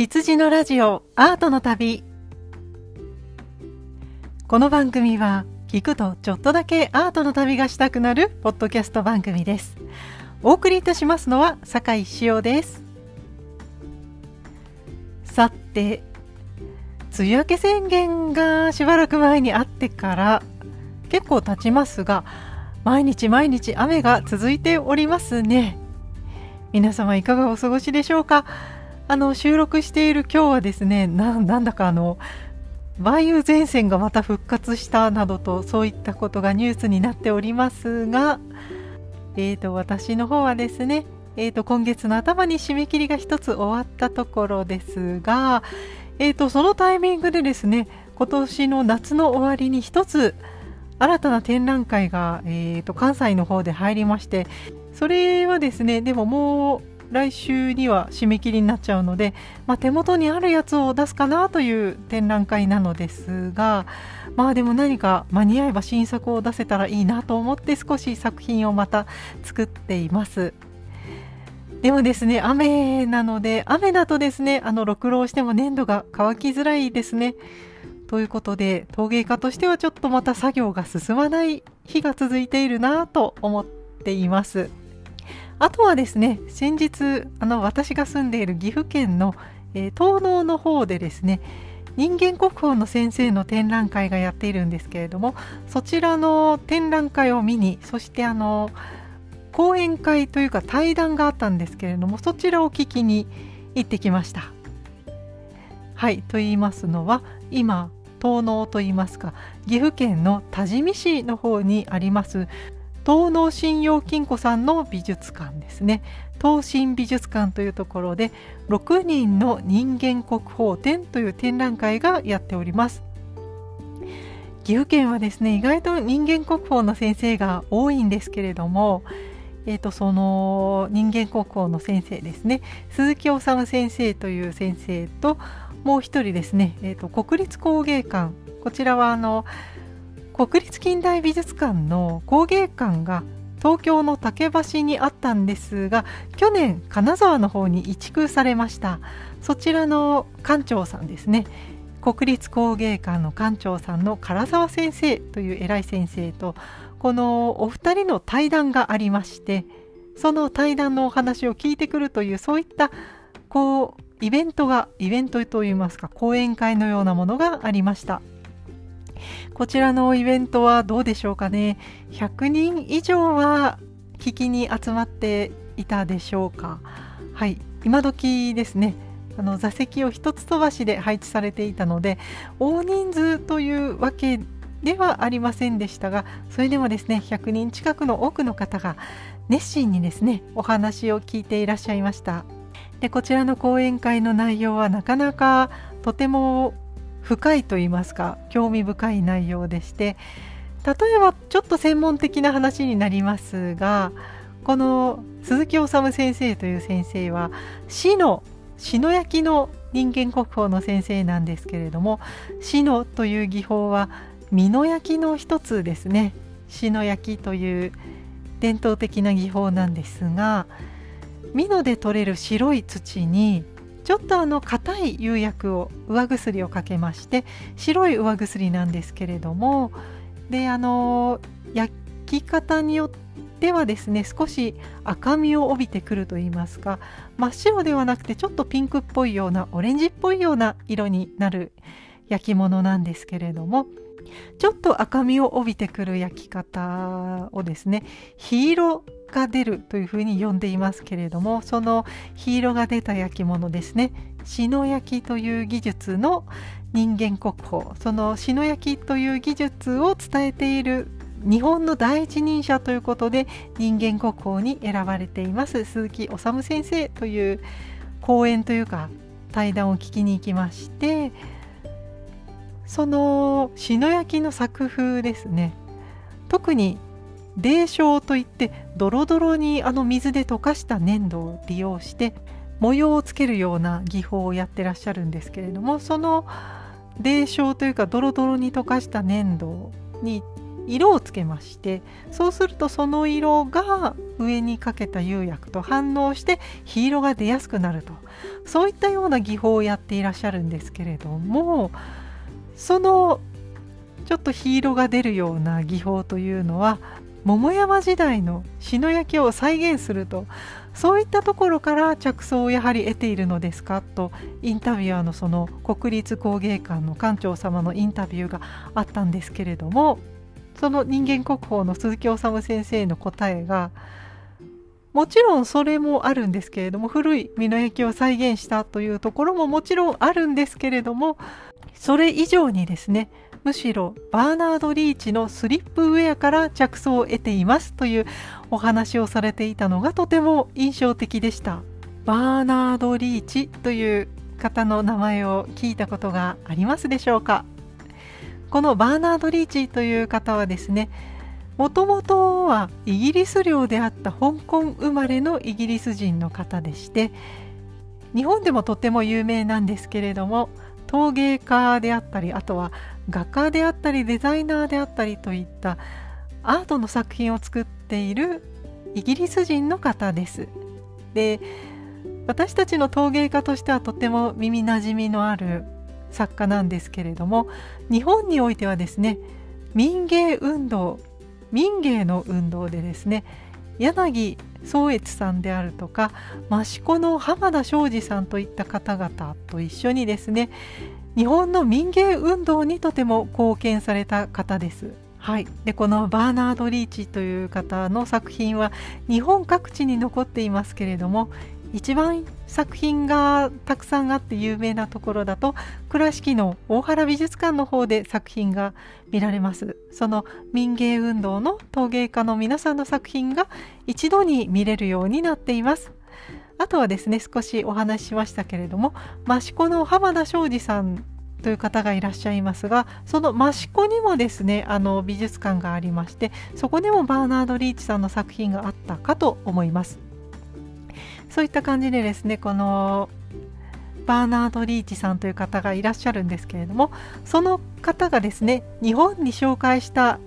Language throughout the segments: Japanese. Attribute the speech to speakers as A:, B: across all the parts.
A: 羊のラジオアートの旅。この番組は聞くとちょっとだけアートの旅がしたくなるポッドキャスト番組です。お送りいたしますのは酒井志陽です。さて梅雨明け宣言がしばらく前にあってから結構経ちますが毎日毎日雨が続いておりますね。皆様いかがお過ごしでしょうか？あの収録している今日はですねなんだかあの梅雨前線がまた復活したなどとそういったことがニュースになっておりますが、えーと、私の方はですね、えーと、今月の頭に締め切りが1つ終わったところですが、えーと、そのタイミングでですね今年の夏の終わりに1つ新たな展覧会が、えー、と関西の方で入りましてそれはですねでももう来週には締め切りになっちゃうので、まあ、手元にあるやつを出すかなという展覧会なのですがまあでも何か間に合えば新作を出せたらいいなと思って少し作品をまた作っています。でもですね雨なので雨だとですねあのろくろをしても粘土が乾きづらいですね。ということで陶芸家としてはちょっとまた作業が進まない日が続いているなと思っています。あとはですね先日あの私が住んでいる岐阜県の、えー、東農の方でですね人間国宝の先生の展覧会がやっているんですけれどもそちらの展覧会を見にそしてあの講演会というか対談があったんですけれどもそちらを聞きに行ってきました。はいと言いますのは今東農といいますか岐阜県の多治見市の方にあります東農信用金庫さんの美術館ですね。東進美術館というところで6人の人間国宝展という展覧会がやっております。岐阜県はですね意外と人間国宝の先生が多いんですけれどもえーと、その人間国宝の先生ですね。鈴木治先生という先生ともう一人ですね、えーと国立工芸館。こちらはあの国立近代美術館の工芸館が東京の竹橋にあったんですが去年金沢の方に移築されました。そちらの館長さんですね。国立工芸館の館長さんの唐沢先生という偉い先生とこのお二人の対談がありましてその対談のお話を聞いてくるというそういったこうイベントがイベントといいますか講演会のようなものがありました。こちらのイベントはどうでしょうかね。100人以上は聞きに集まっていたでしょうか。はい。今時ですね。あの座席を一つ飛ばしで配置されていたので大人数というわけではありませんでしたがそれでもですね100人近くの多くの方が熱心にですねお話を聞いていらっしゃいました。でこちらの講演会の内容はなかなかとても深いと言いますか興味深い内容でして例えばちょっと専門的な話になりますがこの鈴木治先生という先生は死の死の焼の人間国宝の先生なんですけれども死のという技法は身の焼の一つですね。死の焼という伝統的な技法なんですが美濃で取れる白い土にちょっとあの硬い釉薬を上薬をかけまして白い上薬なんですけれどもであの焼き方によってはですね少し赤みを帯びてくると言いますか真っ白ではなくてちょっとピンクっぽいようなオレンジっぽいような色になる焼き物なんですけれどもちょっと赤みを帯びてくる焼き方をですね火色が出るというふうに呼んでいますけれどもその火色が出た焼き物ですね。篠焼きという技術の人間国宝。その篠焼きという技術を伝えている日本の第一人者ということで人間国宝に選ばれています。鈴木治先生という講演というか対談を聞きに行きましてその篠焼の作風ですね。特に泥漿といってドロドロにあの水で溶かした粘土を利用して模様をつけるような技法をやってらっしゃるんですけれどもその泥漿というかドロドロに溶かした粘土に色をつけましてそうするとその色が上にかけた釉薬と反応して火色が出やすくなると。そういったような技法をやっていらっしゃるんですけれどもそのちょっと火色が出るような技法というのは桃山時代の篠焼きを再現するとそういったところから着想をやはり得ているのですかとインタビュアーのその国立工芸館の館長様のインタビューがあったんですけれどもその人間国宝の鈴木治先生の答えがもちろんそれもあるんですけれども古い美濃焼を再現したというところももちろんあるんですけれどもそれ以上にですねむしろバーナード・リーチのスリップウェアから着想を得ていますというお話をされていたのがとても印象的でした。バーナード・リーチという方の名前を聞いたことがありますでしょうか？このバーナード・リーチという方はですねもともとはイギリス領であった香港生まれのイギリス人の方でして日本でもとても有名なんですけれども陶芸家であったりあとは画家であったりデザイナーであったりといったアートの作品を作っているイギリス人の方です。で私たちの陶芸家としてはとても耳なじみのある作家なんですけれども日本においてはですね民芸運動民芸の運動でですね柳宗悦さんであるとか益子の浜田庄司さんといった方々と一緒にですね日本の民芸運動にとても貢献された方です。はい、でこのバーナード・リーチという方の作品は日本各地に残っていますけれども一番作品がたくさんあって有名なところだと倉敷の大原美術館の方で作品が見られます。その民芸運動の陶芸家の皆さんの作品が一度に見れるようになっています。あとはですね少しお話ししましたけれども益子の浜田庄司さんという方がいらっしゃいますがその益子にもですねあの美術館がありましてそこでもバーナード・リーチさんの作品があったかと思います。そういった感じでですねこのバーナード・リーチさんという方がいらっしゃるんですけれどもその方がですね日本に紹介した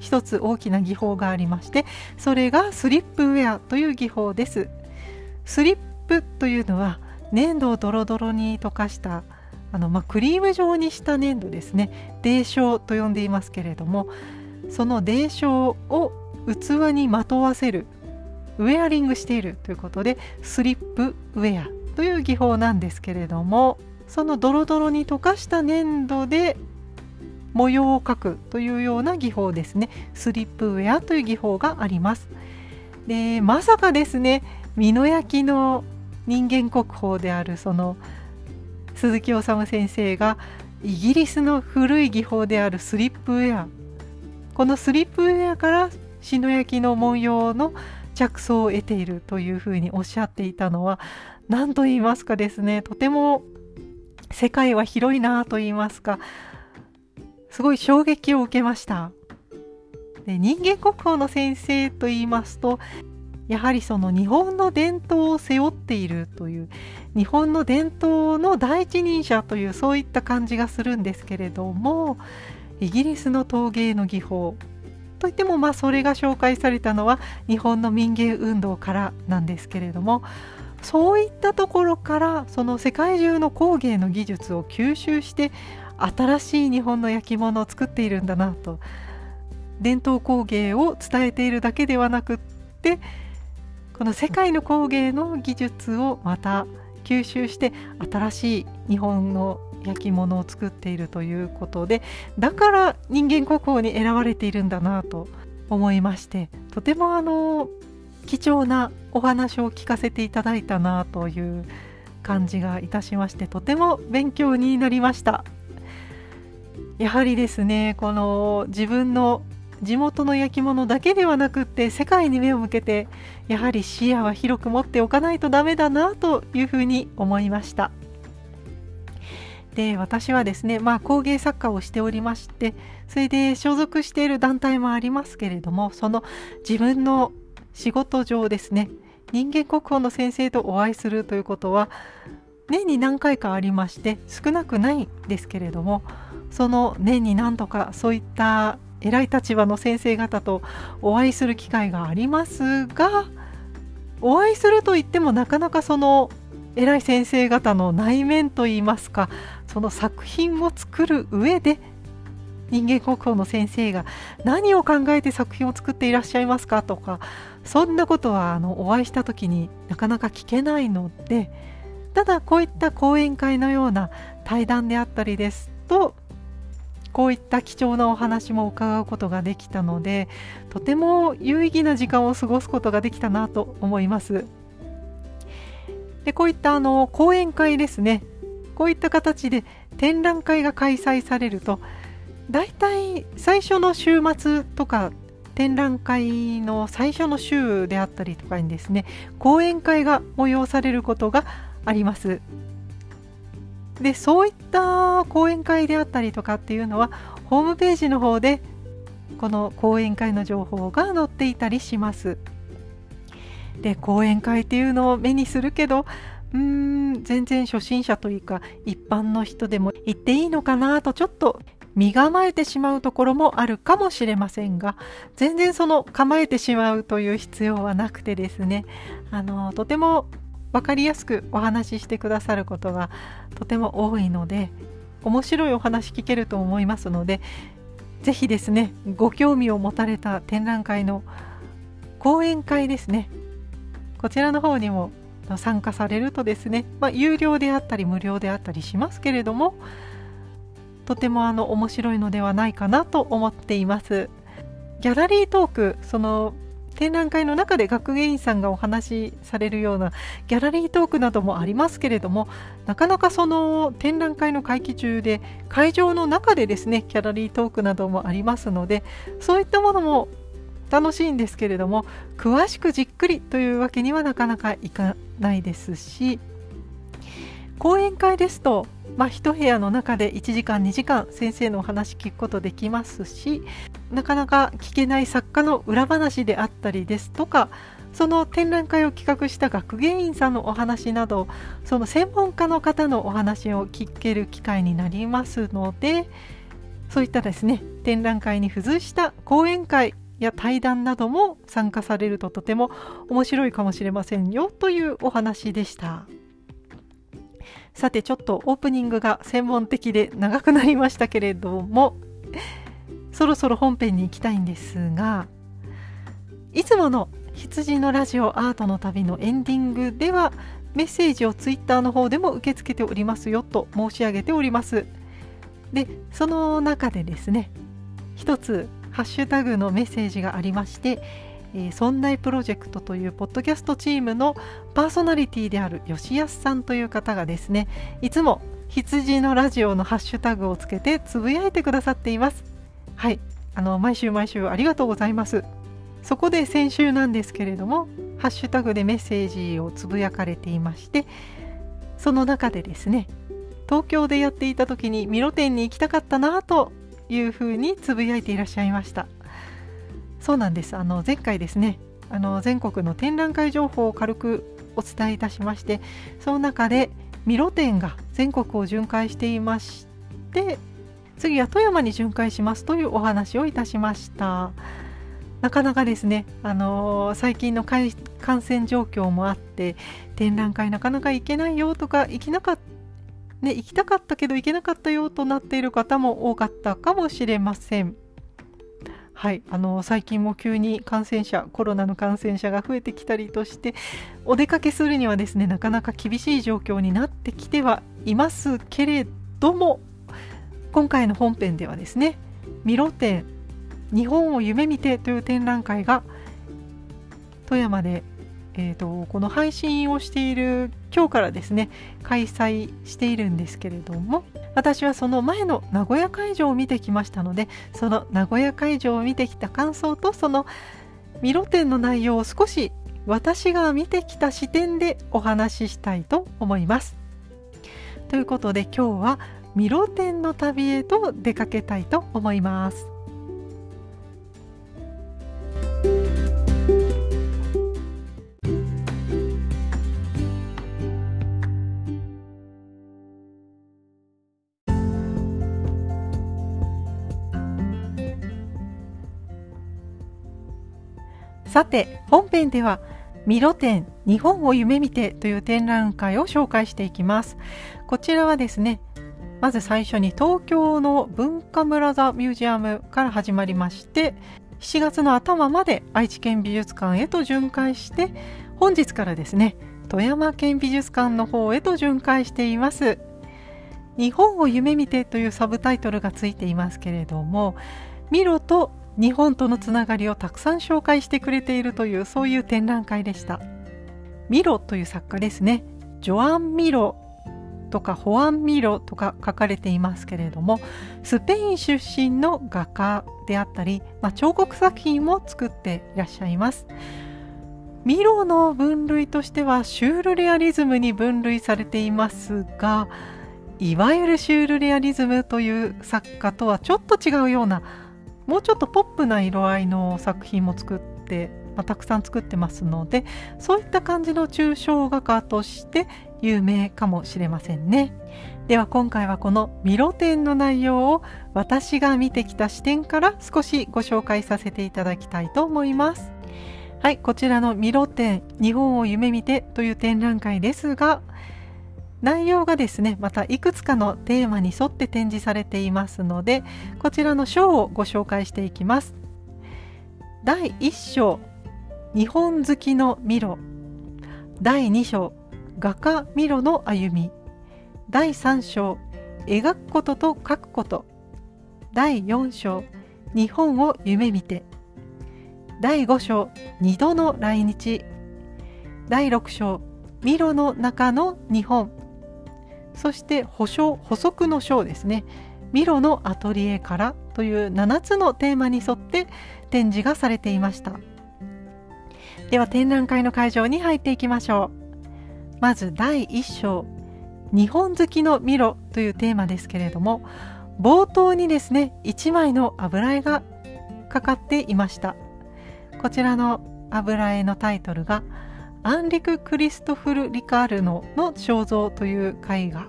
A: 一つ大きな技法がありましてそれがスリップウェアという技法です。スリップというのは粘土をドロドロに溶かしたあの、まあ、クリーム状にした粘土ですね。泥漿と呼んでいますけれどもその泥漿を器にまとわせるウェアリングしているということでスリップウェアという技法なんですけれどもそのドロドロに溶かした粘土で模様を描くというような技法ですね。スリップウェアという技法があります。でまさかですね美濃焼の人間国宝であるその鈴木治先生がイギリスの古い技法であるスリップウェア。このスリップウェアから篠焼の文様の着想を得ているというふうにおっしゃっていたのは何と言いますかですね。とても世界は広いなと言いますか。すごい衝撃を受けました。で人間国宝の先生と言いますとやはりその日本の伝統を背負っているという日本の伝統の第一人者というそういった感じがするんですけれどもイギリスの陶芸の技法といってもまあそれが紹介されたのは日本の民芸運動からなんですけれどもそういったところからその世界中の工芸の技術を吸収して新しい日本の焼き物を作っているんだなと伝統工芸を伝えているだけではなくってこの世界の工芸の技術をまた吸収して新しい日本の焼き物を作っているということでだから人間国宝に選ばれているんだなと思いましてとてもあの貴重なお話を聞かせていただいたなという感じがいたしましてとても勉強になりました。やはりですねこの自分の地元の焼き物だけではなくって世界に目を向けてやはり視野は広く持っておかないとダメだなというふうに思いました。で私はですね、まあ、工芸作家をしておりましてそれで所属している団体もありますけれどもその自分の仕事上ですね人間国宝の先生とお会いするということは年に何回かありまして少なくないんですけれどもその年に何度かそういった偉い立場の先生方とお会いする機会がありますがお会いするといってもなかなかその偉い先生方の内面といいますかその作品を作る上で人間国宝の先生が何を考えて作品を作っていらっしゃいますか？とかそんなことはあのお会いした時になかなか聞けないのでただこういった講演会のような対談であったりですとこういった貴重なお話も伺うことができたのでとても有意義な時間を過ごすことができたなと思います。でこういったあの講演会ですね。こういった形で展覧会が開催されるとだいたい最初の週末とか展覧会の最初の週であったりとかにですね講演会が催されることがあります。でそういった講演会であったりとかっていうのはホームページの方でこの講演会の情報が載っていたりします。で講演会っていうのを目にするけどうーん全然初心者というか一般の人でも行っていいのかなとちょっと身構えてしまうところもあるかもしれませんが全然その構えてしまうという必要はなくてですね。あのとても分かりやすくお話ししてくださることがとても多いので面白いお話聞けると思いますので是非ですねご興味を持たれた展覧会の講演会ですね。こちらの方にも参加されるとですね、まあ、有料であったり無料であったりしますけれどもとてもあの面白いのではないかなと思っています。ギャラリートークその展覧会の中で学芸員さんがお話しされるようなギャラリートークなどもありますけれどもなかなかその展覧会の会期中で会場の中でですねギャラリートークなどもありますのでそういったものも楽しいんですけれども詳しくじっくりというわけにはなかなかいかないですし講演会ですと、まあ、1部屋の中で1時間2時間先生のお話聞くことできますしなかなか聞けない作家の裏話であったりですとかその展覧会を企画した学芸員さんのお話などその専門家の方のお話を聞ける機会になりますのでそういったですね展覧会に付随した講演会や対談なども参加されるととても面白いかもしれませんよというお話でした。さてちょっとオープニングが専門的で長くなりましたけれどもそろそろ本編に行きたいんですがいつもの羊のラジオアートの旅のエンディングではメッセージをツイッターの方でも受け付けておりますよと申し上げております。でその中でですね一つハッシュタグのメッセージがありまして「えー、そんないプロジェクト」というポッドキャストチームのパーソナリティである吉安さんという方がですねいつも羊のラジオのハッシュタグをつけてつぶやいてくださっています。はい。あの毎週毎週ありがとうございます。そこで先週なんですけれどもハッシュタグでメッセージをつぶやかれていましてその中でですね東京でやっていた時にミロ店に行きたかったなというふうにつぶやいていらっしゃいました。そうなんです。あの前回ですねあの全国の展覧会情報を軽くお伝えいたしましてその中でミロ展が全国を巡回していまして次は富山に巡回しますというお話をいたしました。なかなかですね、あのー、最近の感染状況もあって展覧会なかなか行けないよとか行きなかったね、行きたかったけど行けなかったよとなっている方も多かったかもしれません。はい、あの最近も急に感染者コロナの感染者が増えてきたりとしてお出かけするにはですねなかなか厳しい状況になってきてはいますけれども今回の本編ではですねミロ展日本を夢見てという展覧会が富山でえーと、この配信をしている今日からですね開催しているんですけれども私はその前の名古屋会場を見てきましたのでその名古屋会場を見てきた感想とそのミロ展の内容を少し私が見てきた視点でお話ししたいと思います。ということで今日はミロ展の旅へと出かけたいと思います。さて本編ではミロ展日本を夢見てという展覧会を紹介していきます。こちらはですねまず最初に東京の文化村座ミュージアムから始まりまして7月の頭まで愛知県美術館へと巡回して本日からですね富山県美術館の方へと巡回しています。日本を夢見てというサブタイトルがついていますけれどもミロと日本とのつながりをたくさん紹介してくれているというそういう展覧会でした。ミロという作家ですね。ジョアン・ミロとかホアン・ミロとか書かれていますけれどもスペイン出身の画家であったり、まあ、彫刻作品も作っていらっしゃいます。ミロの分類としてはシュールレアリズムに分類されていますがいわゆるシュールレアリズムという作家とはちょっと違うようなもうちょっとポップな色合いの作品も作って、まあ、たくさん作ってますのでそういった感じの抽象画家として有名かもしれませんね。では今回はこのミロ展の内容を私が見てきた視点から少しご紹介させていただきたいと思います。はい、こちらのミロ展日本を夢見てという展覧会ですが内容がですねまたいくつかのテーマに沿って展示されていますのでこちらの章をご紹介していきます。第1章日本好きのミロ。第2章画家ミロの歩み。第3章描くことと書くこと。第4章日本を夢見て。第5章2度の来日。第6章ミロの中の日本。そして補償補足の章ですね。ミロのアトリエからという7つのテーマに沿って展示がされていました。では展覧会の会場に入っていきましょう。まず第1章。日本好きのミロというテーマですけれども冒頭にですね1枚の油絵がかかっていました。こちらの油絵のタイトルが「アンリク・クリストフル・リカールノの肖像という絵画。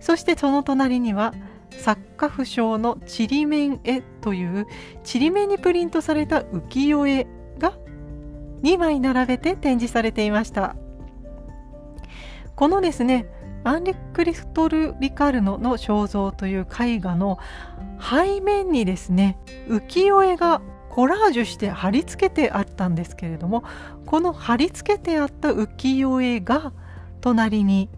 A: そしてその隣には作家不詳のちりめん絵というちりめんにプリントされた浮世絵が2枚並べて展示されていました。このですねアンリククリストル・リカルノの肖像という絵画の背面にですね浮世絵がコラージュして貼り付けてあったんですけれどもこの貼り付けてあった浮世絵が隣に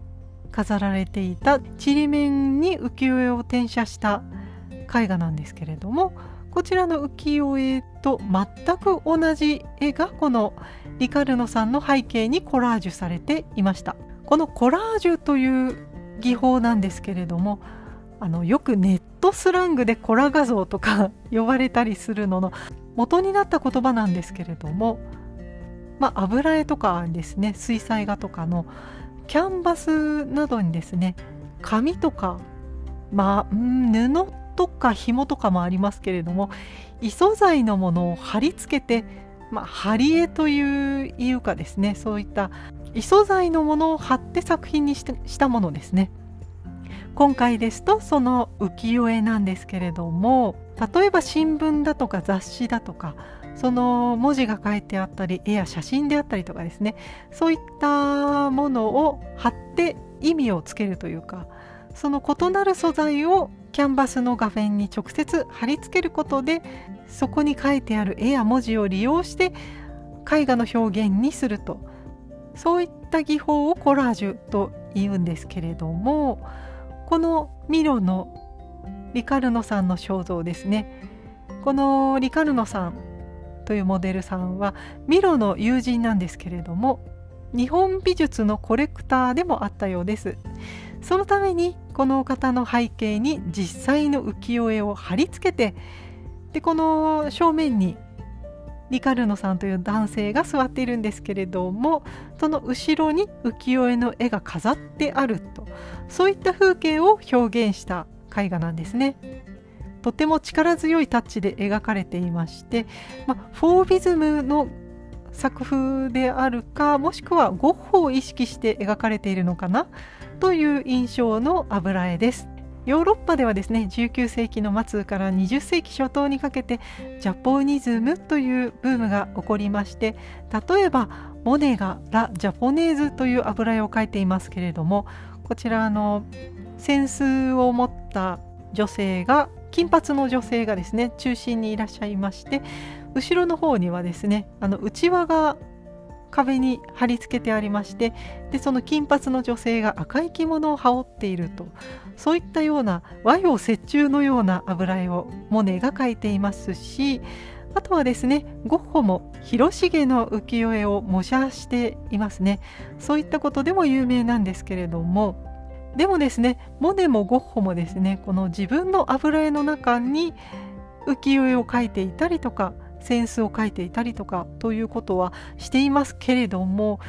A: 飾られていたちりめんに浮世絵を転写した絵画なんですけれどもこちらの浮世絵と全く同じ絵がこのリカルノさんの背景にコラージュされていました。このコラージュという技法なんですけれどもあのよくネットスラングでコラ画像とか 呼ばれたりするのの元になった言葉なんですけれども、まあ、油絵とかですね水彩画とかのキャンバスなどにですね紙とか、まあ、布とか紐とかもありますけれども異素材のものを貼り付けて、まあ、貼り絵といういうかですねそういった異素材のものを貼って作品にしたものですね。今回ですとその浮世絵なんですけれども例えば新聞だとか雑誌だとかその文字が書いてあったり絵や写真であったりとかですねそういったものを貼って意味をつけるというかその異なる素材をキャンバスの画面に直接貼り付けることでそこに書いてある絵や文字を利用して絵画の表現にすると。そういった技法をコラージュと言うんですけれどもこのミロのリカルノさんの肖像ですね。このリカルノさんというモデルさんはミロの友人なんですけれども日本美術のコレクターでもあったようです。そのためにこの方の背景に実際の浮世絵を貼り付けてでこの正面にリカルノさんという男性が座っているんですけれどもその後ろに浮世絵の絵が飾ってあるとそういった風景を表現した絵画なんですね。とても力強いタッチで描かれていまして、まあ、フォービズムの作風であるかもしくはゴッホを意識して描かれているのかなという印象の油絵です。ヨーロッパではですね19世紀の末から20世紀初頭にかけてジャポニズムというブームが起こりまして例えばモネがラ・ジャポネーズという油絵を描いていますけれどもこちらの扇子を持った女性が金髪の女性がですね中心にいらっしゃいまして後ろの方にはですねあの内輪が壁に貼り付けてありましてでその金髪の女性が赤い着物を羽織っているとそういったような和洋折衷のような油絵をモネが描いていますしあとはですねゴッホも広重の浮世絵を模写していますね。そういったことでも有名なんですけれどもでもですねモネもゴッホもですねこの自分の油絵の中に浮世絵を描いていたりとか扇子を描いていたりとかということはしていますけれども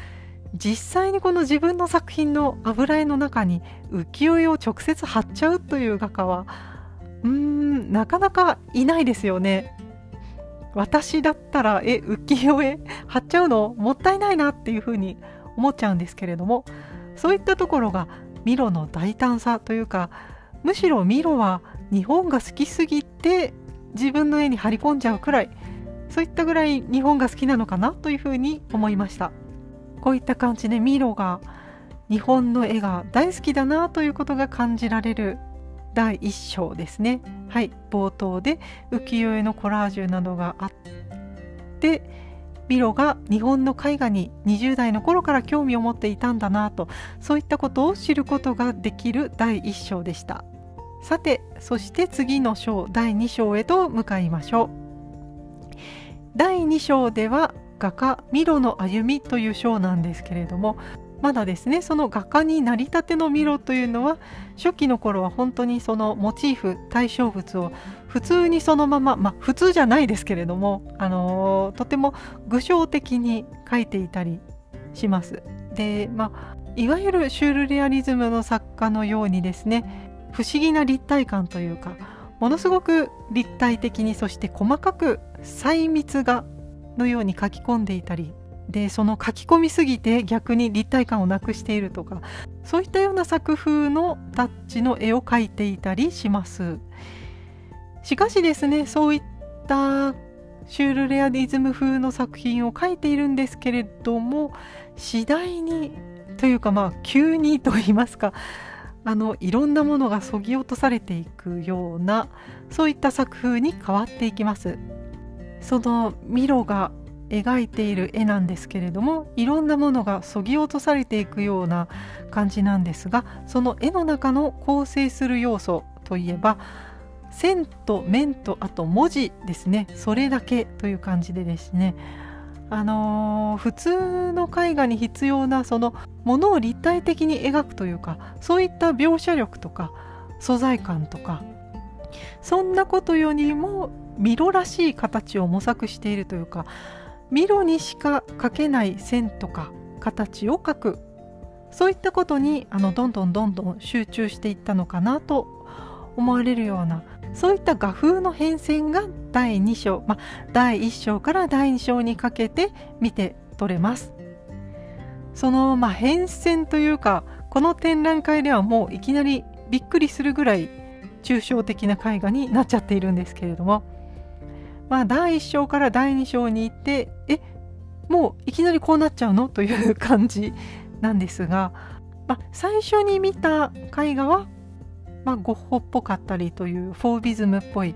A: 実際にこの自分の作品の油絵の中に浮世絵を直接貼っちゃうという画家はうーんなかなかいないですよね。私だったらえ浮世絵貼っちゃうのもったいないなっていうふうに思っちゃうんですけれどもそういったところがミロの大胆さというかむしろミロは日本が好きすぎて自分の絵に張り込んじゃうくらいそういったぐらい日本が好きなのかなというふうに思いました。こういった感じでミロが日本の絵が大好きだなということが感じられる第一章ですね。はい。冒頭で浮世絵のコラージュなどがあってミロが日本の絵画に20代の頃から興味を持っていたんだなとそういったことを知ることができる第1章でした。さてそして次の章第2章へと向かいましょう。第2章では画家ミロの歩みという章なんですけれどもまだですねその画家になりたてのミロというのは初期の頃は本当にそのモチーフ対象物を普通にそのまままあ普通じゃないですけれども、あのー、とても具象的に描いていたりします。でまあいわゆるシュールレアリズムの作家のようにですね不思議な立体感というかものすごく立体的にそして細かく細密画のように書き込んでいたりでその書き込みすぎて逆に立体感をなくしているとかそういったような作風のタッチの絵を描いていたりします。しかしですねそういったシュールレアリズム風の作品を描いているんですけれども次第にというかまあ急にと言いますかあのいろんなものがそぎ落とされていくようなそういった作風に変わっていきます。そのミロが描いている絵なんですけれどもいろんなものがそぎ落とされていくような感じなんですがその絵の中の構成する要素といえば線と面とあと文字ですね。それだけという感じでですね。あのー、普通の絵画に必要なそのものを立体的に描くというかそういった描写力とか素材感とかそんなことよりもミロらしい形を模索しているというかミロにしか描けない線とか形を描くそういったことにあのどんどんどんどん集中していったのかなと思われるようなそういった画風の変遷が第2章、まあ、第1章から第2章にかけて見て取れます。その、まあ、変遷というかこの展覧会ではもういきなりびっくりするぐらい抽象的な絵画になっちゃっているんですけれども、まあ、第1章から第2章に行ってえもういきなりこうなっちゃうの？という感じなんですが、まあ、最初に見た絵画はまあ、ゴッホっぽかったりというフォービズムっぽい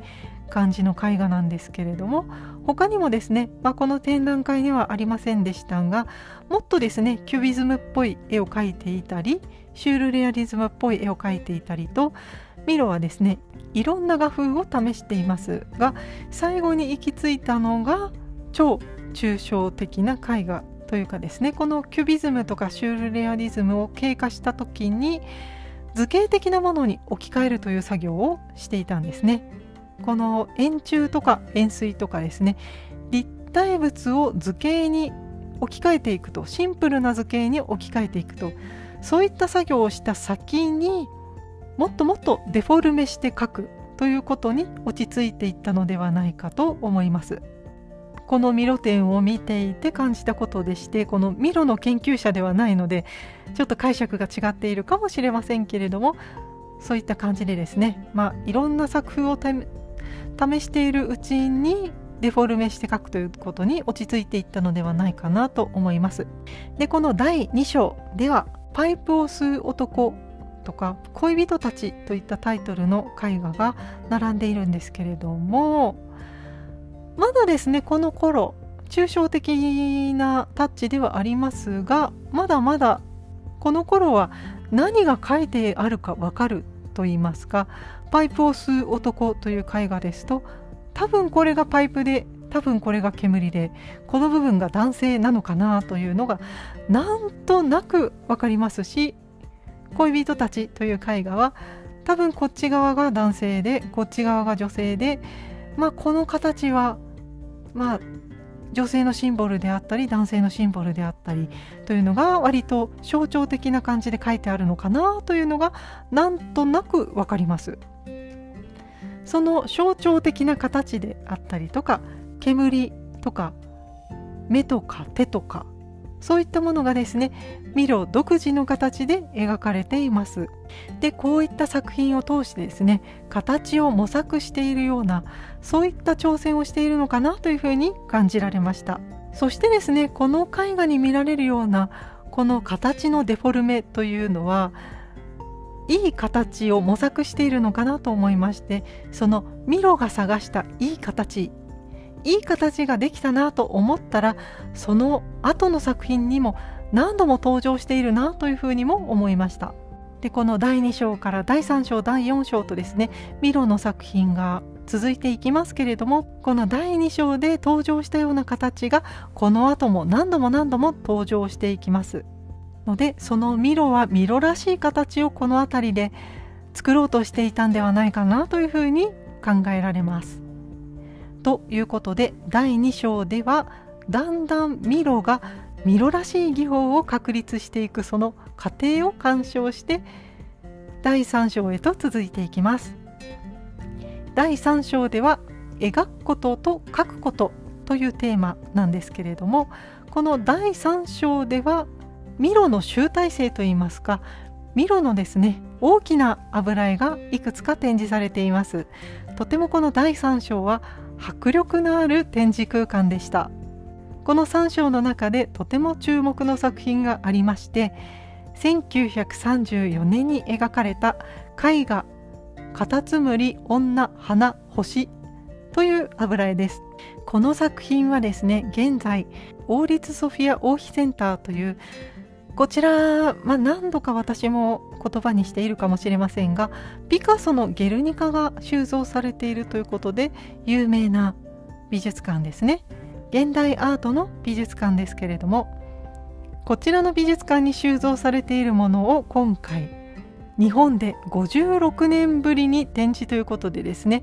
A: 感じの絵画なんですけれども他にもですね、まあ、この展覧会にはありませんでしたがもっとですねキュビズムっぽい絵を描いていたりシュールレアリズムっぽい絵を描いていたりとミロはですねいろんな画風を試していますが最後に行き着いたのが超抽象的な絵画というかですねこのキュビズムとかシュールレアリズムを経過した時に図形的なものに置き換えるという作業をしていたんですね。この円柱とか円錐とかですね立体物を図形に置き換えていくとシンプルな図形に置き換えていくとそういった作業をした先にもっともっとデフォルメして描くということに落ち着いていったのではないかと思います。このミロ展を見ていて感じたことでしてこのミロの研究者ではないのでちょっと解釈が違っているかもしれませんけれどもそういった感じでですね、まあ、いろんな作風を試しているうちにデフォルメして書くということに落ち着いていったのではないかなと思います。でこの第2章では「パイプを吸う男」とか「恋人たち」といったタイトルの絵画が並んでいるんですけれどもまだですねこの頃抽象的なタッチではありますがまだまだこの頃は何が書いてあるかわかると言いますかパイプを吸う男という絵画ですと多分これがパイプで多分これが煙でこの部分が男性なのかなというのがなんとなく分かりますし恋人たちという絵画は多分こっち側が男性でこっち側が女性でまあこの形はまあ女性のシンボルであったり男性のシンボルであったりというのが割と象徴的な感じで書いてあるのかなというのがなんとなく分かります。その象徴的な形であったりとか煙とか目とか手とかそういったものがですねミロ独自の形で描かれています。でこういった作品を通してですね形を模索しているようなそういった挑戦をしているのかなというふうに感じられました。そしてですねこの絵画に見られるようなこの形のデフォルメというのはいい形を模索しているのかなと思いましてそのミロが探したいい形いい形ができたなと思ったらその後の作品にも何度も登場しているなというふうにも思いました。でこの第2章から第3章第4章とですねミロの作品が続いていきますけれどもこの第2章で登場したような形がこの後も何度も何度も登場していきます。のでそのミロはミロらしい形をこの辺りで作ろうとしていたんではないかなというふうに考えられます。ということで第2章ではだんだんミロがミロらしい技法を確立していくその過程を鑑賞して第3章へと続いていきます。第3章では描くことと書くことというテーマなんですけれどもこの第3章ではミロの集大成といいますかミロのですね大きな油絵がいくつか展示されています。とてもこの第3章は迫力のある展示空間でした。この3章の中でとても注目の作品がありまして1934年に描かれた絵画「カタツムリ女花星」という油絵です。この作品はですね現在王立ソフィア王妃センターというこちら、まあ、何度か私も言葉にしているかもしれませんがピカソの「ゲルニカ」が収蔵されているということで有名な美術館ですね。現代アートの美術館ですけれどもこちらの美術館に収蔵されているものを今回日本で56年ぶりに展示ということでですね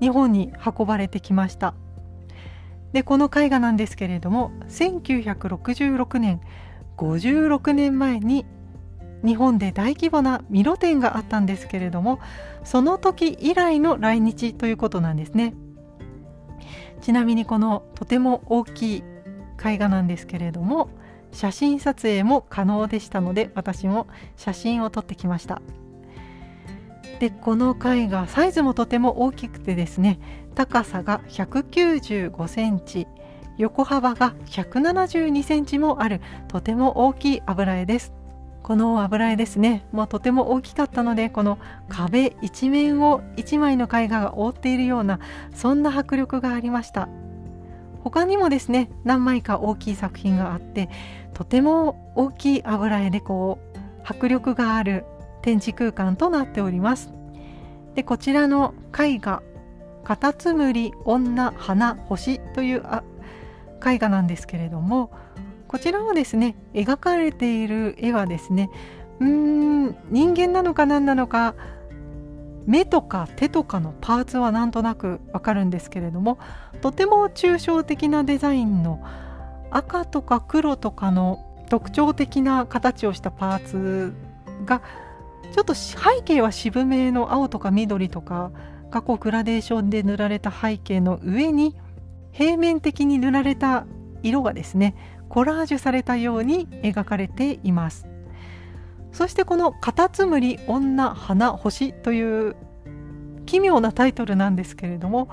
A: 日本に運ばれてきました。でこの絵画なんですけれども1966年56年前に日本で大規模なミロ展があったんですけれどもその時以来の来日ということなんですね。ちなみにこのとても大きい絵画なんですけれども写真撮影も可能でしたので私も写真を撮ってきました。でこの絵画サイズもとても大きくてですね高さが195センチ横幅が172センチもあるとても大きい油絵です。この油絵ですね。もうとても大きかったのでこの壁一面を1枚の絵画が覆っているようなそんな迫力がありました。他にもですね何枚か大きい作品があってとても大きい油絵でこう迫力がある展示空間となっております。でこちらの絵画「カタツムリ女花星」という絵画なんですけれどもこちらはですね描かれている絵はですねうーん人間なのか何なのか目とか手とかのパーツはなんとなくわかるんですけれどもとても抽象的なデザインの赤とか黒とかの特徴的な形をしたパーツがちょっと背景は渋めの青とか緑とかがこうグラデーションで塗られた背景の上に平面的に塗られた色がですねコラージュされたように描かれています。そしてこの「カタツムリ女花星」という奇妙なタイトルなんですけれども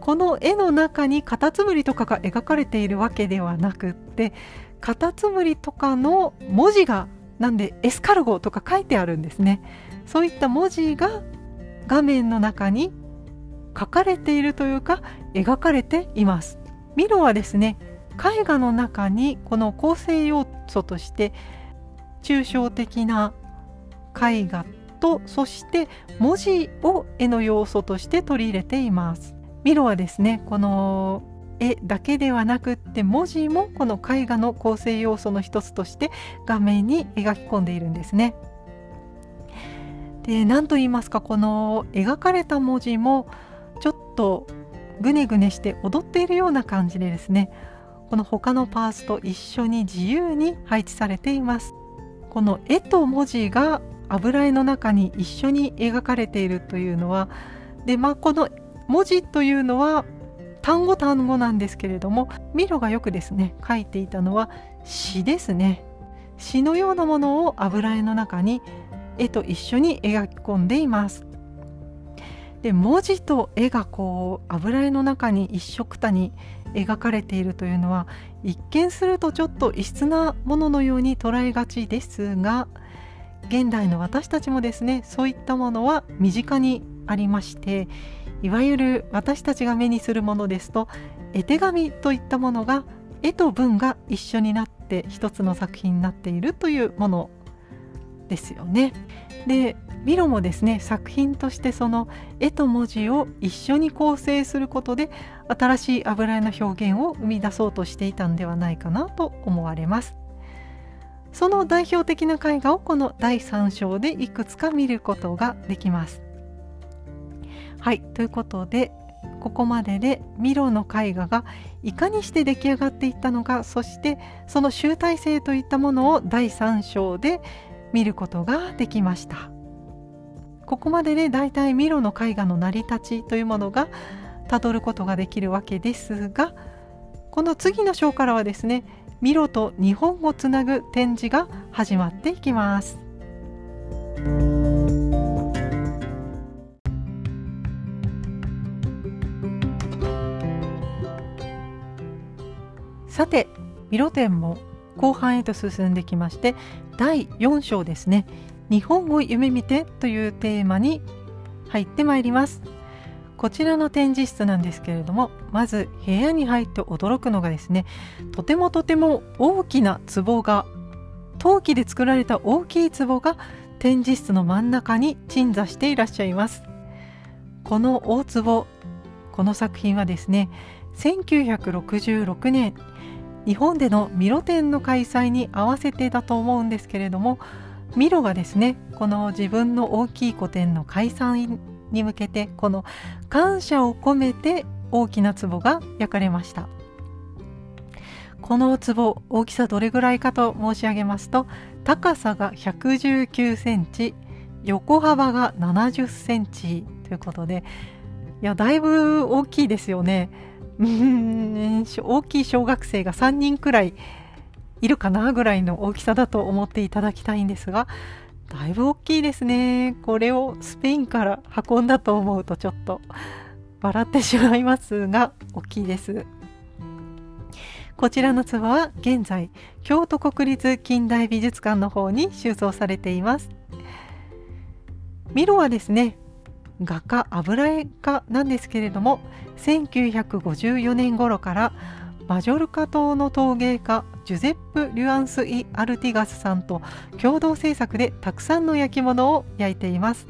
A: この絵の中にカタツムリとかが描かれているわけではなくってカタツムリとかの文字がなんでエスカルゴとか書いてあるんですね。そういった文字が画面の中に書かれているというか描かれています。ミロはですね絵画の中にこの構成要素として抽象的な絵画とそして文字を絵の要素として取り入れていますミロはですねこの絵だけではなくって文字もこの絵画の構成要素の一つとして画面に描き込んでいるんですね。で何と言いますかこの描かれた文字もちょっとぐねぐねして踊っているような感じでですねこの他のパーツと一緒に自由に配置されています。この絵と文字が油絵の中に一緒に描かれているというのはで、まあ、この文字というのは単語単語なんですけれどもミロがよくですね書いていたのは詩ですね詩のようなものを油絵の中に絵と一緒に描き込んでいますで文字と絵がこう油絵の中に一緒くたに描かれているというのは一見するとちょっと異質なもののように捉えがちですが現代の私たちもですねそういったものは身近にありましていわゆる私たちが目にするものですと絵手紙といったものが絵と文が一緒になって一つの作品になっているというものですよね。でミロもですね作品としてその絵と文字を一緒に構成することで新しい油絵の表現を生み出そうとしていたんではないかなと思われます。その代表的な絵画をこの第3章でいくつか見ることができます。はいということでここまででミロの絵画がいかにして出来上がっていったのかそしてその集大成といったものを第3章で見ることができましたここまででだいたいミロの絵画の成り立ちというものがたどることができるわけですがこの次の章からはですねミロと日本をつなぐ展示が始まっていきます。さてミロ展も後半へと進んできまして第4章ですね「日本を夢見て」というテーマに入ってまいります。こちらの展示室なんですけれどもまず部屋に入って驚くのがですねとてもとても大きな壺が陶器で作られた大きい壺が展示室の真ん中に鎮座していらっしゃいます。この大壺この作品はですね1966年日本でのミロ展の開催に合わせてだと思うんですけれどもミロがですねこの自分の大きい個展の開催に向けてこの感謝を込めて大きな壺が焼かれました。この壺大きさどれぐらいかと申し上げますと高さが119センチ横幅が70センチということでいやだいぶ大きいですよね。大きい小学生が3人くらいいるかなぐらいの大きさだと思っていただきたいんですがだいぶ大きいですね。これをスペインから運んだと思うとちょっと笑ってしまいますが大きいです。こちらの壺は現在京都国立近代美術館の方に収蔵されています。ミロはですね画家油絵家なんですけれども1954年頃からマジョルカ島の陶芸家ジュゼップ・リュアンス・イ・アルティガスさんと共同制作でたくさんの焼き物を焼いています。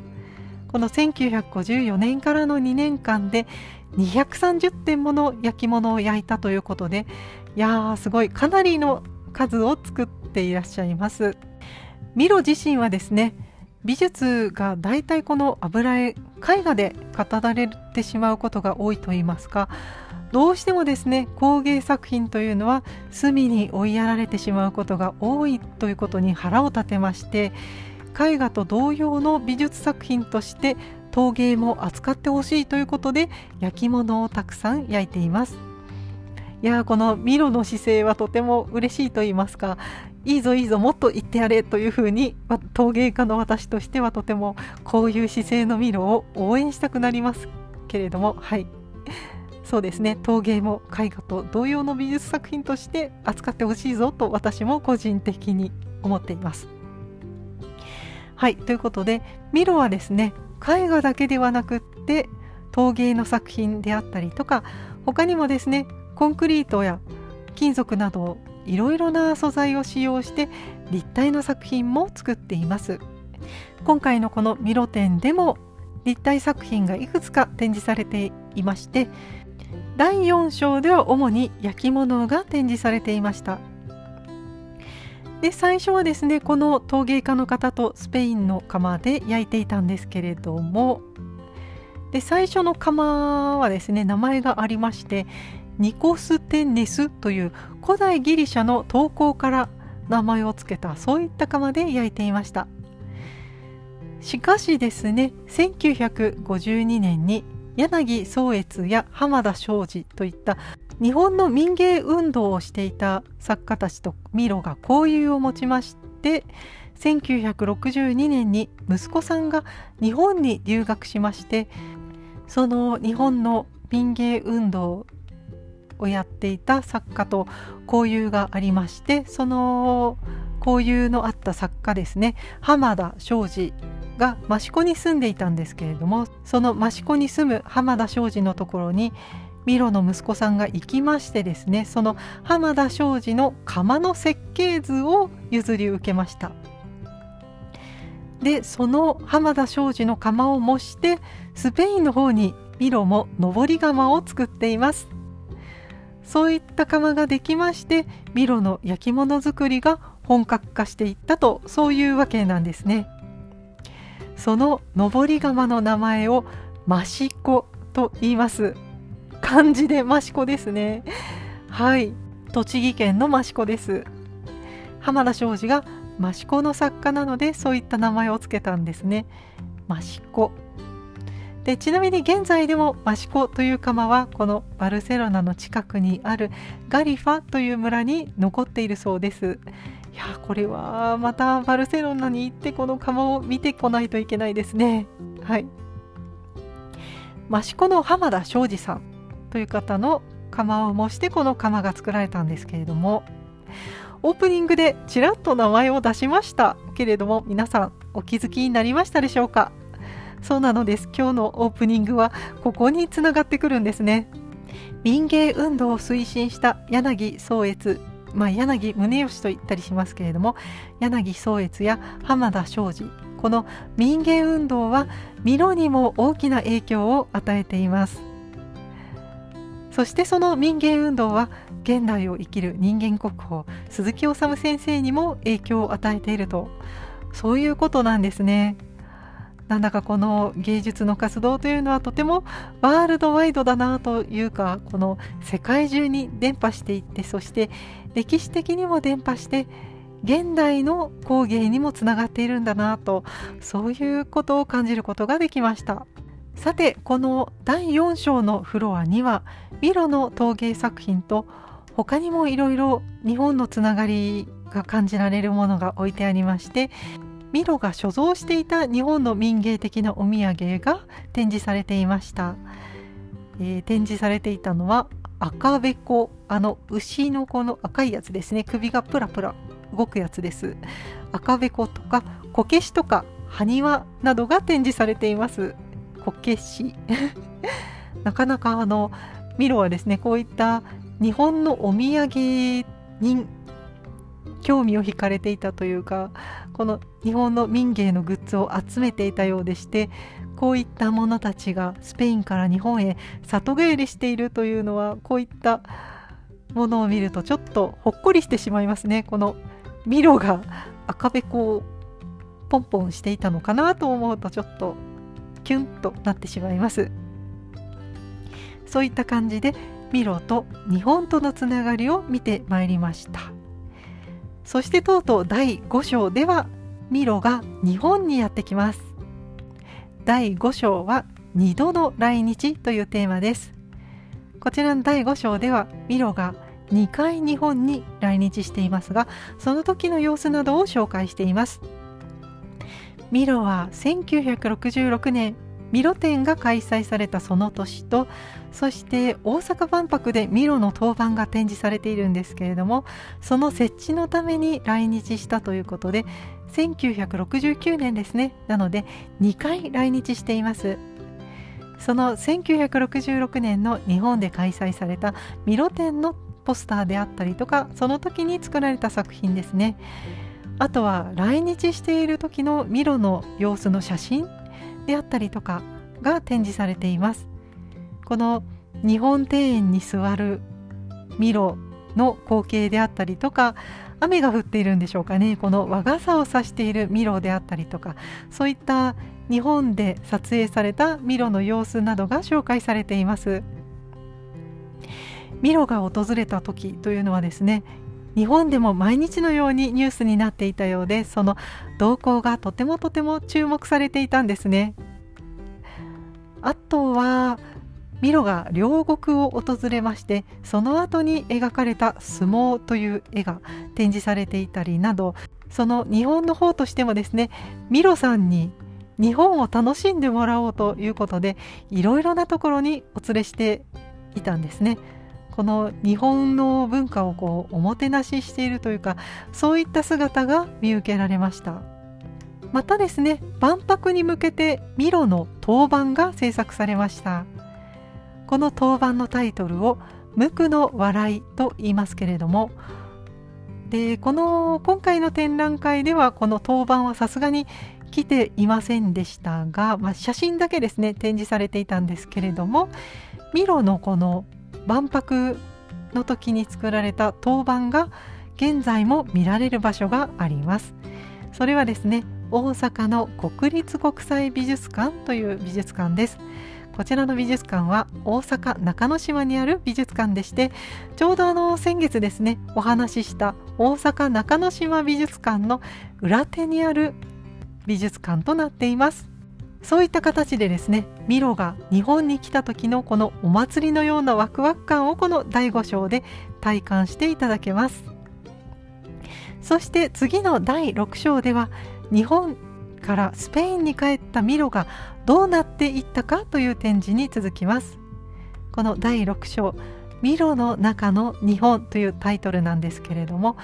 A: この1954年からの2年間で230点もの焼き物を焼いたということでいやーすごいかなりの数を作っていらっしゃいます。ミロ自身はですね美術が大体この油絵絵画で語られてしまうことが多いといいますかどうしてもですね工芸作品というのは隅に追いやられてしまうことが多いということに腹を立てまして絵画と同様の美術作品として陶芸も扱ってほしいということで焼き物をたくさん焼いています。いやこのミロの姿勢はとても嬉しいと言いますかいいぞいいぞもっと言ってやれというふうに陶芸家の私としてはとてもこういう姿勢のミロを応援したくなりますけれどもはい。そうですね。陶芸も絵画と同様の美術作品として扱ってほしいぞと私も個人的に思っています。はい。ということでミロはですね絵画だけではなくって陶芸の作品であったりとか他にもですねコンクリートや金属などいろいろな素材を使用して立体の作品も作っています。今回のこのミロ展でも立体作品がいくつか展示されていまして第4章では主に焼き物が展示されていました。で最初はですねこの陶芸家の方とスペインの窯で焼いていたんですけれどもで最初の窯はですね名前がありましてニコステンネスという古代ギリシャの投稿から名前を付けたそういった窯で焼いていました。しかしですね1952年に柳宗悦や浜田庄司といった日本の民芸運動をしていた作家たちとミロが交友を持ちまして1962年に息子さんが日本に留学しましてその日本の民芸運動をやっていた作家と交友がありましてその交友のあった作家ですね浜田庄司が益子に住んでいたんですけれどもその益子に住む浜田庄司のところにミロの息子さんが行きましてですねその浜田庄司の窯の設計図を譲り受けました。でその浜田庄司の窯を模してスペインの方にミロも上り窯を作っています。そういった窯ができましてミロの焼き物作りが本格化していったとそういうわけなんですね。その上り窯の名前を益子と言います。漢字で益子ですね。はい。栃木県の益子です。浜田庄司が益子の作家なのでそういった名前を付けたんですね。益子。でちなみに現在でも益子という窯はこのバルセロナの近くにあるガリファという村に残っているそうです。いやこれはまたバルセロナに行ってこの窯を見てこないといけないですね。はい。益子の浜田庄司さんという方の窯を模してこの窯が作られたんですけれどもオープニングでちらっと名前を出しましたけれども皆さんお気づきになりましたでしょうか？そうなのです。今日のオープニングはここにつながってくるんですね民芸運動を推進した柳宗悦まあ、柳宗悦と言ったりしますけれども柳宗悦や浜田庄司この民芸運動はミロにも大きな影響を与えていますそしてその民芸運動は現代を生きる人間国宝鈴木治先生にも影響を与えているとそういうことなんですね。なんだかこの芸術の活動というのはとてもワールドワイドだなというかこの世界中に伝播していってそして歴史的にも伝播して現代の工芸にもつながっているんだなとそういうことを感じることができました。さてこの第4章のフロアにはミロの陶芸作品と他にもいろいろ日本のつながりが感じられるものが置いてありましてミロが所蔵していた日本の民芸的なお土産が展示されていました、えー、展示されていたのは赤べこあの牛のこの赤いやつですね。首がプラプラ動くやつです。赤べことかこけしとか埴輪などが展示されています。こけし。なかなかあのミロはですねこういった日本のお土産に興味を惹かれていたというかこの日本の民芸のグッズを集めていたようでしてこういったものたちがスペインから日本へ里帰りしているというのはこういったものを見るとちょっとほっこりしてしまいますね。このミロが赤べこをポンポンしていたのかなと思うとちょっとキュンとなってしまいます。そういった感じでミロと日本とのつながりを見てまいりました。そしてとうとう第5章ではミロが日本にやってきます。第5章は2度の来日というテーマです。こちらの第5章ではミロが2回日本に来日していますがその時の様子などを紹介しています。ミロは1966年ミロ展が開催されたその年とそして大阪万博でミロの当番が展示されているんですけれどもその設置のために来日したということで1969年ですね。なので2回来日しています。その1966年の日本で開催されたミロ展のポスターであったりとかその時に作られた作品ですね。あとは来日している時のミロの様子の写真。であったりとかが展示されています。この日本庭園に座るミロの光景であったりとか雨が降っているんでしょうかね。この和傘を差しているミロであったりとかそういった日本で撮影されたミロの様子などが紹介されています。ミロが訪れた時というのはですね日本でも毎日のようにニュースになっていたようでその動向がとてもとても注目されていたんですねあとはミロが両国を訪れましてその後に描かれた相撲という絵が展示されていたりなどその日本の方としてもですねミロさんに日本を楽しんでもらおうということでいろいろなところにお連れしていたんですね。この日本の文化をこうおもてなししているというかそういった姿が見受けられました。またですね万博に向けてミロの当番が制作されました。この当番のタイトルを「無垢の笑い」と言いますけれどもでこの今回の展覧会ではこの当番はさすがに来ていませんでしたが、まあ、写真だけですね展示されていたんですけれどもミロのこの万博の時に作られた当番が現在も見られる場所があります。それはですね大阪の国立国際美術館という美術館です。こちらの美術館は大阪中之島にある美術館でしてちょうどあの先月ですねお話しした大阪中之島美術館の裏手にある美術館となっています。そういった形でですねミロが日本に来た時のこのお祭りのようなワクワク感をこの第5章で体感していただけます。そして次の第6章では日本からスペインに帰ったミロがどうなっていったかという展示に続きます。この第6章「ミロの中の日本」というタイトルなんですけれども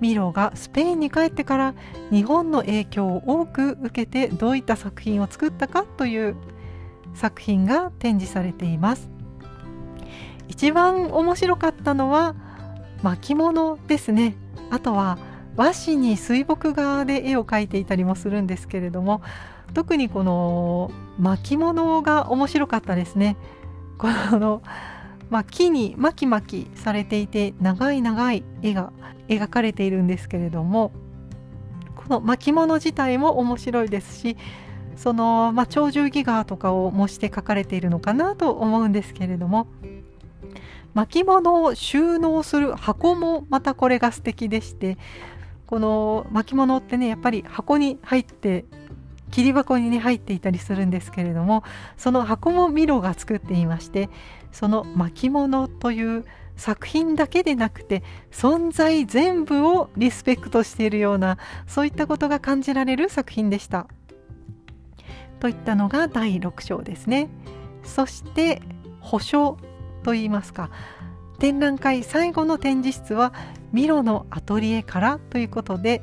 A: ミロがスペインに帰ってから日本の影響を多く受けてどういった作品を作ったかという作品が展示されています。一番面白かったのは巻物ですね。あとは和紙に水墨画で絵を描いていたりもするんですけれども特にこの巻物が面白かったですね。このまあ、木に巻き巻きされていて長い長い絵が描かれているんですけれどもこの巻物自体も面白いですしその、まあ、鳥獣戯画とかを模して描かれているのかなと思うんですけれども巻物を収納する箱もまたこれが素敵でしてこの巻物ってねやっぱり箱に入って切り箱にね入っていたりするんですけれどもその箱もミロが作っていましてその巻物という作品だけでなくて存在全部をリスペクトしているようなそういったことが感じられる作品でした。といったのが第6章ですね。そして保証といいますか展覧会最後の展示室はミロのアトリエからということで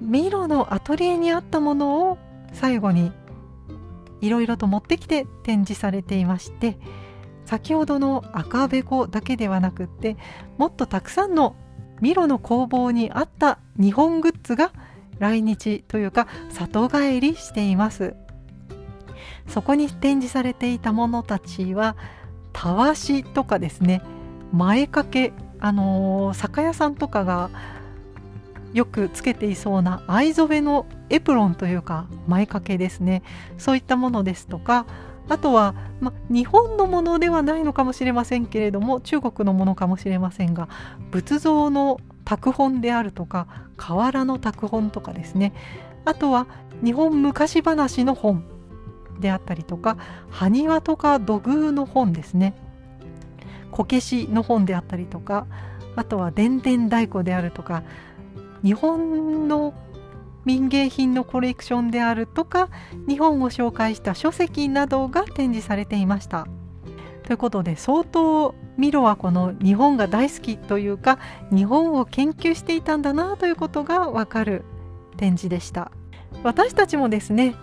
A: ミロのアトリエにあったものを最後にいろいろと持ってきて展示されていまして先ほどの赤べこだけではなくってもっとたくさんのミロの工房にあった日本グッズが来日というか里帰りしています。そこに展示されていたものたちはたわしとかですね。前掛けあのー、酒屋さんとかがよくつけていそうな藍染めのエプロンというか前掛けですね。そういったものですとかあとは、ま、日本のものではないのかもしれませんけれども中国のものかもしれませんが仏像の拓本であるとか瓦の拓本とかですね。あとは日本昔話の本であったりとか埴輪とか土偶の本ですね。こけしの本であったりとかあとは伝々太鼓であるとか日本の民芸品のコレクションであるとか日本を紹介した書籍などが展示されていました。ということで相当ミロはこの日本が大好きというか日本を研究していたんだなということがわかる展示でした私たちもですね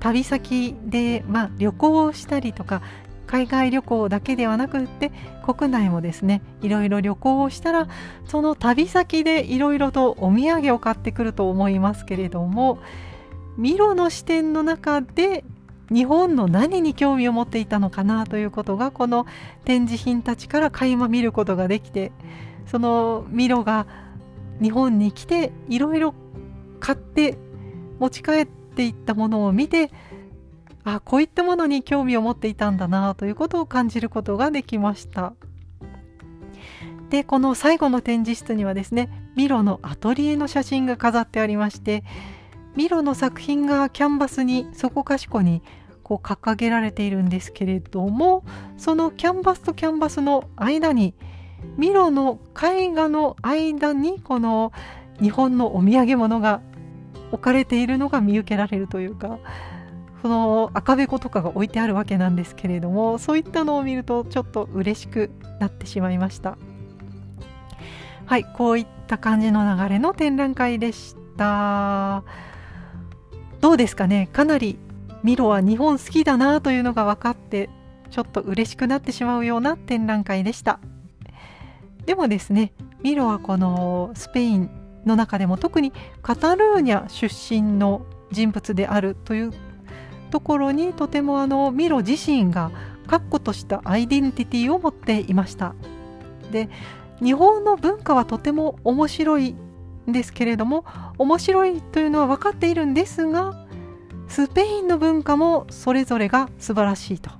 A: 旅先で、まあ、旅行をしたりとか海外旅行だけではなくって国内もですねいろいろ旅行をしたらその旅先でいろいろとお土産を買ってくると思いますけれどもミロの視点の中で日本の何に興味を持っていたのかなということがこの展示品たちから垣間見ることができてそのミロが日本に来ていろいろ買って持ち帰っていったものを見てあこういったものに興味を持っていたんだなということを感じることができました。でこの最後の展示室にはですねミロのアトリエの写真が飾ってありましてミロの作品がキャンバスにそこかしこにこう掲げられているんですけれどもそのキャンバスとキャンバスの間にミロの絵画の間にこの日本のお土産物が置かれているのが見受けられるというかその赤べことかが置いてあるわけなんですけれどもそういったのを見るとちょっと嬉しくなってしまいました。はいこういった感じの流れの展覧会でした。どうですかね？かなりミロは日本好きだなというのが分かってちょっと嬉しくなってしまうような展覧会でした。でもですねミロはこのスペインの中でも特にカタルーニャ出身の人物であるというところにとてもあのミロ自身が確固としたアイデンティティを持っていました。で日本の文化はとても面白いんですけれども面白いというのは分かっているんですがスペインの文化もそれぞれが素晴らしいと。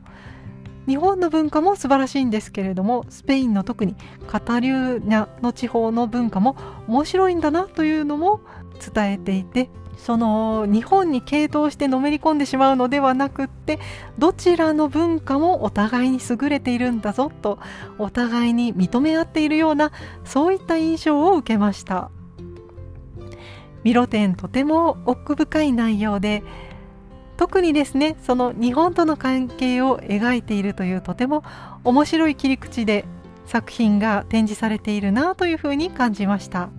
A: 日本の文化も素晴らしいんですけれどもスペインの特にカタリューニャの地方の文化も面白いんだなというのも伝えていてその日本に傾倒してのめり込んでしまうのではなくってどちらの文化もお互いに優れているんだぞとお互いに認め合っているようなそういった印象を受けました。ミロ展とても奥深い内容で特にですねその日本との関係を描いているというとても面白い切り口で作品が展示されているなというふうに感じました。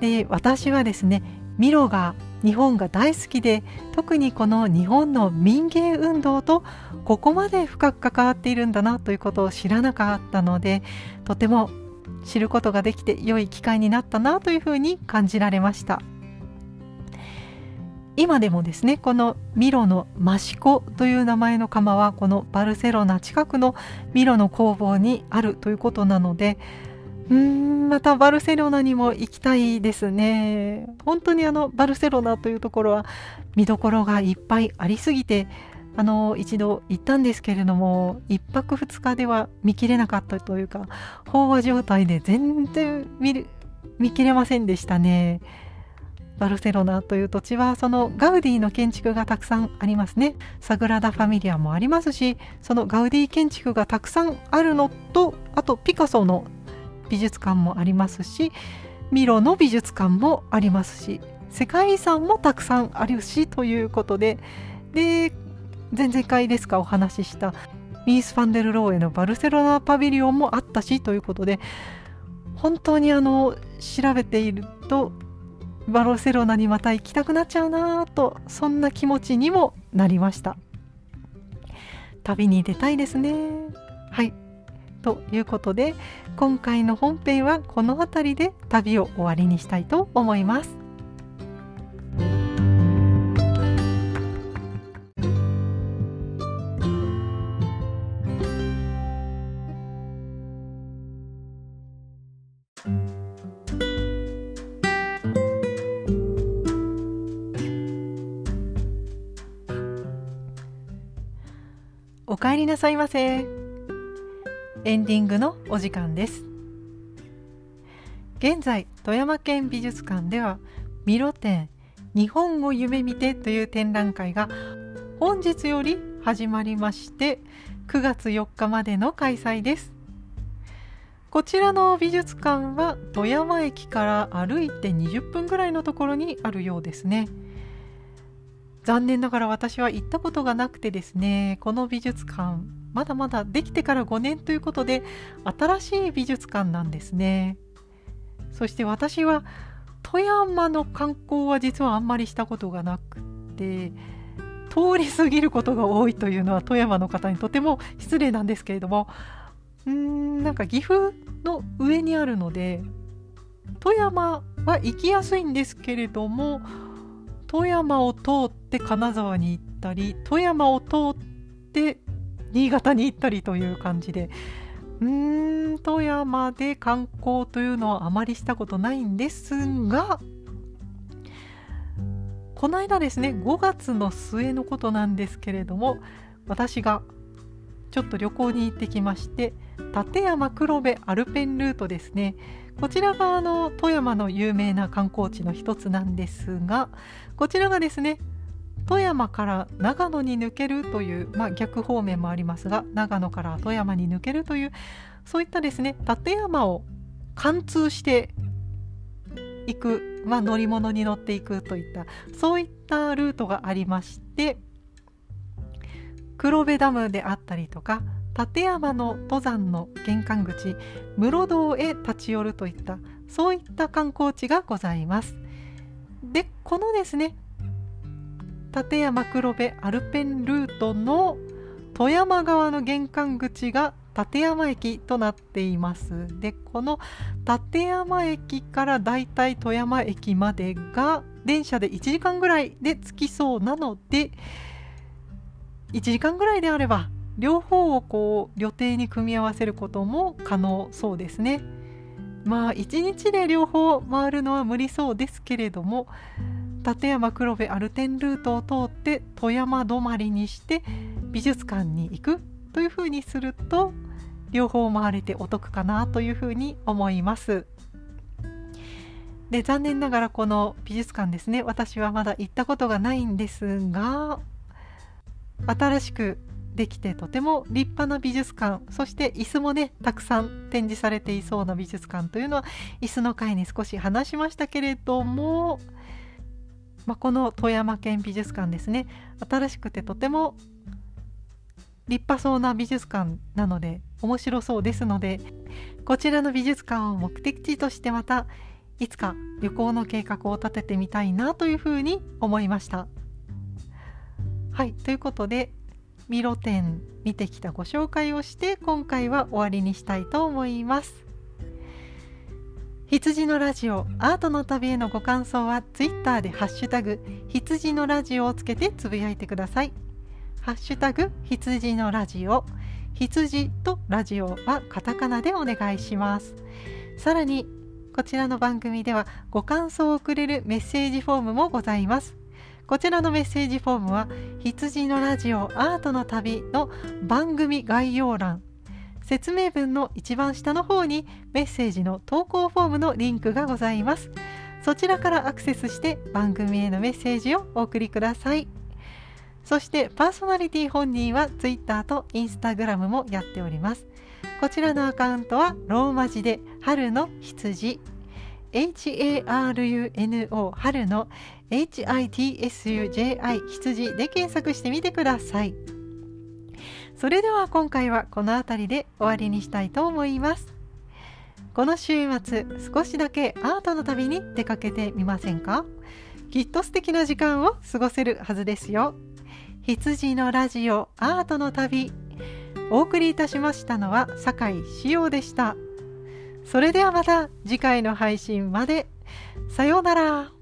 A: で私はですねミロが日本が大好きで特にこの日本の民芸運動とここまで深く関わっているんだなということを知らなかったのでとても知ることができて良い機会になったなというふうに感じられました。今でもですねこのミロのマシコという名前の窯はこのバルセロナ近くのミロの工房にあるということなのでうんまたバルセロナにも行きたいですね本当にあのバルセロナというところは見どころがいっぱいありすぎてあの一度行ったんですけれども1泊2日では見切れなかったというか飽和状態で全然見る見切れませんでしたね。バルセロナという土地はそのガウディの建築がたくさんありますねサグラダ・ファミリアもありますしそのガウディ建築がたくさんあるのとあとピカソの美術館もありますしミロの美術館もありますし世界遺産もたくさんあるしということでで前々回ですかお話ししたミース・ファンデル・ローエのバルセロナパビリオンもあったしということで本当にあの調べているとバルセロナにまた行きたくなっちゃうなとそんな気持ちにもなりました。旅に出たいですね。はい。ということで今回の本編はこの辺りで旅を終わりにしたいと思います。お帰りなさいませ。エンディングのお時間です。現在富山県美術館ではミロ展日本を夢見てという展覧会が本日より始まりまして9月4日までの開催です。こちらの美術館は富山駅から歩いて20分ぐらいのところにあるようですね。残念ながら私は行ったことがなくてですねこの美術館まだまだできてから5年ということで新しい美術館なんですね。そして私は富山の観光は実はあんまりしたことがなくて通り過ぎることが多いというのは富山の方にとても失礼なんですけれどもうんなんか岐阜の上にあるので富山は行きやすいんですけれども富山を通って金沢に行ったり富山を通って新潟に行ったりという感じで。うーん富山で観光というのはあまりしたことないんですがこの間ですね5月の末のことなんですけれども私がちょっと旅行に行ってきまして立山黒部アルペンルートですね。こちらがあの富山の有名な観光地の一つなんですがこちらがですね富山から長野に抜けるという、まあ、逆方面もありますが長野から富山に抜けるというそういったですね立山を貫通していく、まあ、乗り物に乗っていくといったそういったルートがありまして黒部ダムであったりとか立山の登山の玄関口室堂へ立ち寄るといったそういった観光地がございます。でこのですね立山黒部アルペンルートの富山側の玄関口が立山駅となっています。でこの立山駅からだいたい富山駅までが電車で1時間ぐらいで着きそうなので1時間ぐらいであれば両方をこう旅程に組み合わせることも可能そうですね。まあ1日で両方回るのは無理そうですけれども立山黒部アルテンルートを通って富山止まりにして美術館に行くというふうにすると両方回れてお得かなというふうに思います。で残念ながらこの美術館ですね私はまだ行ったことがないんですが新しくできてとても立派な美術館そして椅子もねたくさん展示されていそうな美術館というのは椅子の会に少し話しましたけれども、まあ、この富山県美術館ですね新しくてとても立派そうな美術館なので面白そうですのでこちらの美術館を目的地としてまたいつか旅行の計画を立ててみたいなというふうに思いました。はいということでミロ展見てきたご紹介をして今回は終わりにしたいと思います。羊のラジオアートの旅へのご感想はツイッターでハッシュタグ羊のラジオをつけてつぶやいてください。ハッシュタグ羊のラジオ。羊とラジオはカタカナでお願いします。さらにこちらの番組ではご感想をくれるメッセージフォームもございます。こちらのメッセージフォームは羊のラジオアートの旅の番組概要欄説明文の一番下の方にメッセージの投稿フォームのリンクがございますそちらからアクセスして番組へのメッセージをお送りくださいそしてパーソナリティ本人は Twitter と Instagram もやっております。こちらのアカウントはローマ字で春の羊 HARUNO 春の HITSUJI 羊で検索してみてください。それでは今回はこの辺りで終わりにしたいと思います。この週末少しだけアートの旅に出かけてみませんか？きっと素敵な時間を過ごせるはずですよ。羊のラジオアートの旅お送りいたしましたのは酒井志陽でしたそれではまた次回の配信までさようなら